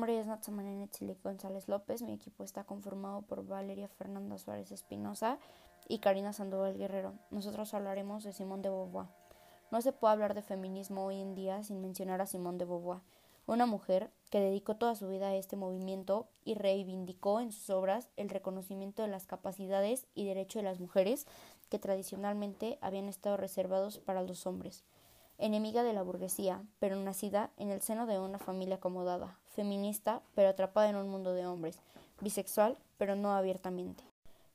nombre es Natsamane Netzili González López. Mi equipo está conformado por Valeria Fernanda Suárez Espinosa y Karina Sandoval Guerrero. Nosotros hablaremos de Simón de Beauvoir. No se puede hablar de feminismo hoy en día sin mencionar a Simón de Beauvoir, una mujer que dedicó toda su vida a este movimiento y reivindicó en sus obras el reconocimiento de las capacidades y derechos de las mujeres que tradicionalmente habían estado reservados para los hombres enemiga de la burguesía, pero nacida en el seno de una familia acomodada, feminista, pero atrapada en un mundo de hombres, bisexual, pero no abiertamente.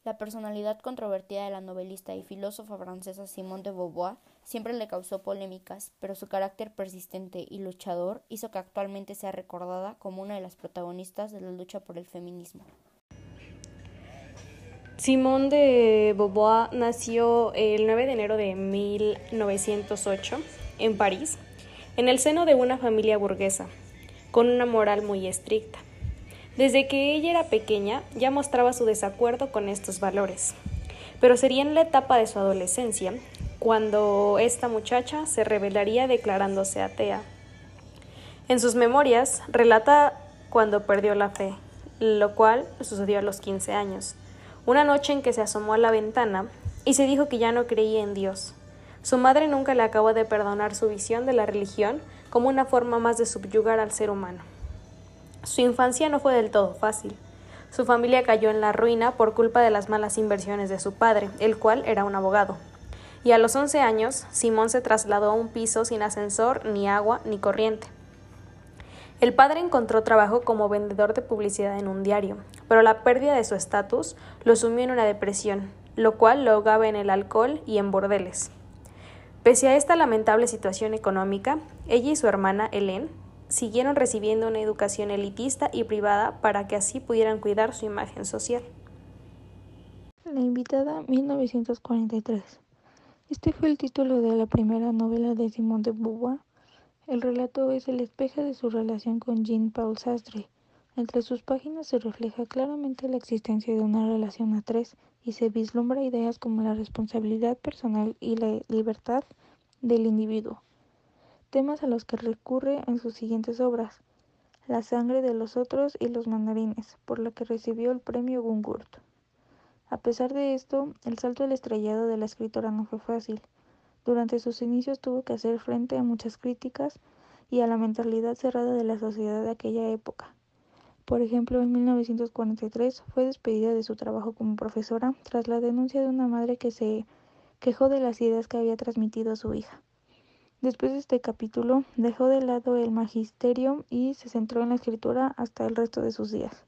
La personalidad controvertida de la novelista y filósofa francesa Simone de Beauvoir siempre le causó polémicas, pero su carácter persistente y luchador hizo que actualmente sea recordada como una de las protagonistas de la lucha por el feminismo. Simone de Beauvoir nació el 9 de enero de 1908 en París, en el seno de una familia burguesa, con una moral muy estricta. Desde que ella era pequeña ya mostraba su desacuerdo con estos valores, pero sería en la etapa de su adolescencia cuando esta muchacha se revelaría declarándose atea. En sus memorias relata cuando perdió la fe, lo cual sucedió a los 15 años, una noche en que se asomó a la ventana y se dijo que ya no creía en Dios, su madre nunca le acabó de perdonar su visión de la religión como una forma más de subyugar al ser humano. Su infancia no fue del todo fácil. Su familia cayó en la ruina por culpa de las malas inversiones de su padre, el cual era un abogado. Y a los 11 años, Simón se trasladó a un piso sin ascensor, ni agua, ni corriente. El padre encontró trabajo como vendedor de publicidad en un diario, pero la pérdida de su estatus lo sumió en una depresión, lo cual lo ahogaba en el alcohol y en bordeles. Pese a esta lamentable situación económica, ella y su hermana Hélène siguieron recibiendo una educación elitista y privada para que así pudieran cuidar su imagen social. La invitada 1943. Este fue el título de la primera novela de Simone de Beauvoir. El relato es el espejo de su relación con Jean-Paul Sastre. Entre sus páginas se refleja claramente la existencia de una relación a tres y se vislumbra ideas como la responsabilidad personal y la libertad del individuo, temas a los que recurre en sus siguientes obras, La sangre de los otros y los mandarines, por lo que recibió el premio Gungurt. A pesar de esto, el salto al estrellado de la escritora no fue fácil. Durante sus inicios tuvo que hacer frente a muchas críticas y a la mentalidad cerrada de la sociedad de aquella época. Por ejemplo, en 1943 fue despedida de su trabajo como profesora tras la denuncia de una madre que se quejó de las ideas que había transmitido a su hija. Después de este capítulo, dejó de lado el magisterio y se centró en la escritura hasta el resto de sus días.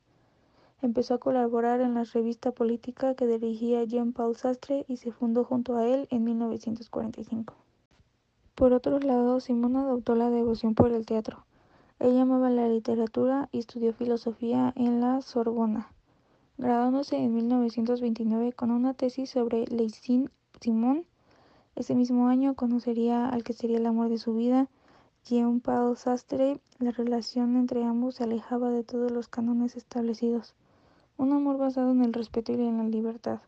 Empezó a colaborar en la revista política que dirigía Jean-Paul Sastre y se fundó junto a él en 1945. Por otro lado, Simona adoptó la devoción por el teatro. Ella amaba la literatura y estudió filosofía en la Sorbona, graduándose en 1929 con una tesis sobre Leisin Simón. Ese mismo año conocería al que sería el amor de su vida, Jean-Paul Sastre. La relación entre ambos se alejaba de todos los cánones establecidos. Un amor basado en el respeto y en la libertad,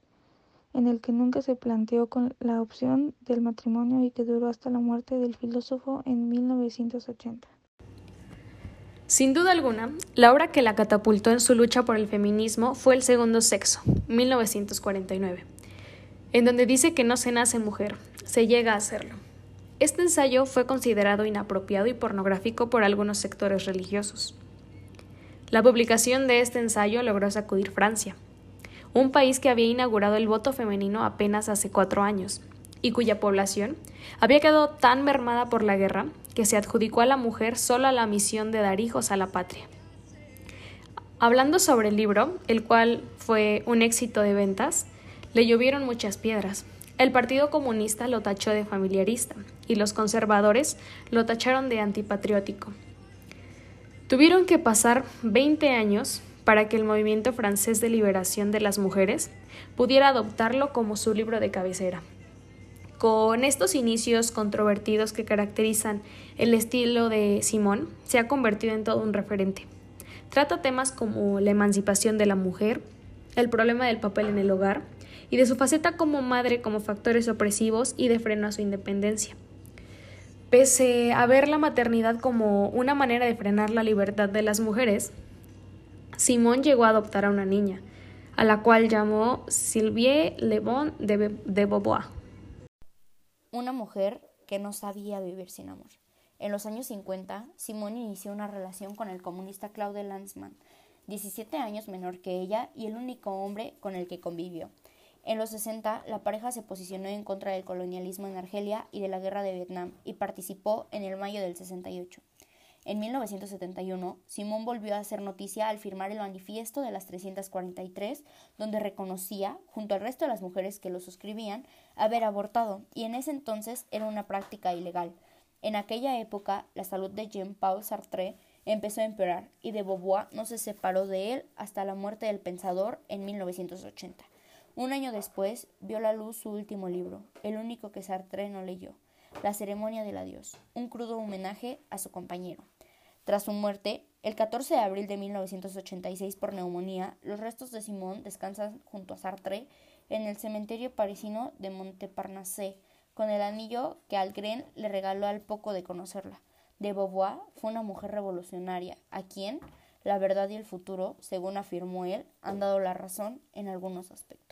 en el que nunca se planteó la opción del matrimonio y que duró hasta la muerte del filósofo en 1980. Sin duda alguna, la obra que la catapultó en su lucha por el feminismo fue El Segundo Sexo, 1949, en donde dice que no se nace mujer, se llega a hacerlo. Este ensayo fue considerado inapropiado y pornográfico por algunos sectores religiosos. La publicación de este ensayo logró sacudir Francia, un país que había inaugurado el voto femenino apenas hace cuatro años, y cuya población había quedado tan mermada por la guerra que se adjudicó a la mujer solo la misión de dar hijos a la patria. Hablando sobre el libro, el cual fue un éxito de ventas, le llovieron muchas piedras. El Partido Comunista lo tachó de familiarista y los conservadores lo tacharon de antipatriótico. Tuvieron que pasar 20 años para que el movimiento francés de liberación de las mujeres pudiera adoptarlo como su libro de cabecera. Con estos inicios controvertidos que caracterizan el estilo de Simón, se ha convertido en todo un referente. Trata temas como la emancipación de la mujer, el problema del papel en el hogar y de su faceta como madre como factores opresivos y de freno a su independencia. Pese a ver la maternidad como una manera de frenar la libertad de las mujeres, Simón llegó a adoptar a una niña, a la cual llamó Sylvie Le Bon de, de Beauvoir. Una mujer que no sabía vivir sin amor. En los años 50, Simón inició una relación con el comunista Claude Lanzmann, 17 años menor que ella y el único hombre con el que convivió. En los 60, la pareja se posicionó en contra del colonialismo en Argelia y de la guerra de Vietnam y participó en el mayo del 68. En 1971, Simón volvió a hacer noticia al firmar el manifiesto de las 343, donde reconocía, junto al resto de las mujeres que lo suscribían, haber abortado, y en ese entonces era una práctica ilegal. En aquella época, la salud de Jean-Paul Sartre empezó a empeorar, y de Beauvoir no se separó de él hasta la muerte del pensador en 1980. Un año después vio la luz su último libro, el único que Sartre no leyó, La ceremonia del adiós, un crudo homenaje a su compañero. Tras su muerte, el 14 de abril de 1986 por neumonía, los restos de Simón descansan junto a Sartre en el cementerio parisino de Montparnasse, con el anillo que Algren le regaló al poco de conocerla. De Beauvoir fue una mujer revolucionaria, a quien la verdad y el futuro, según afirmó él, han dado la razón en algunos aspectos.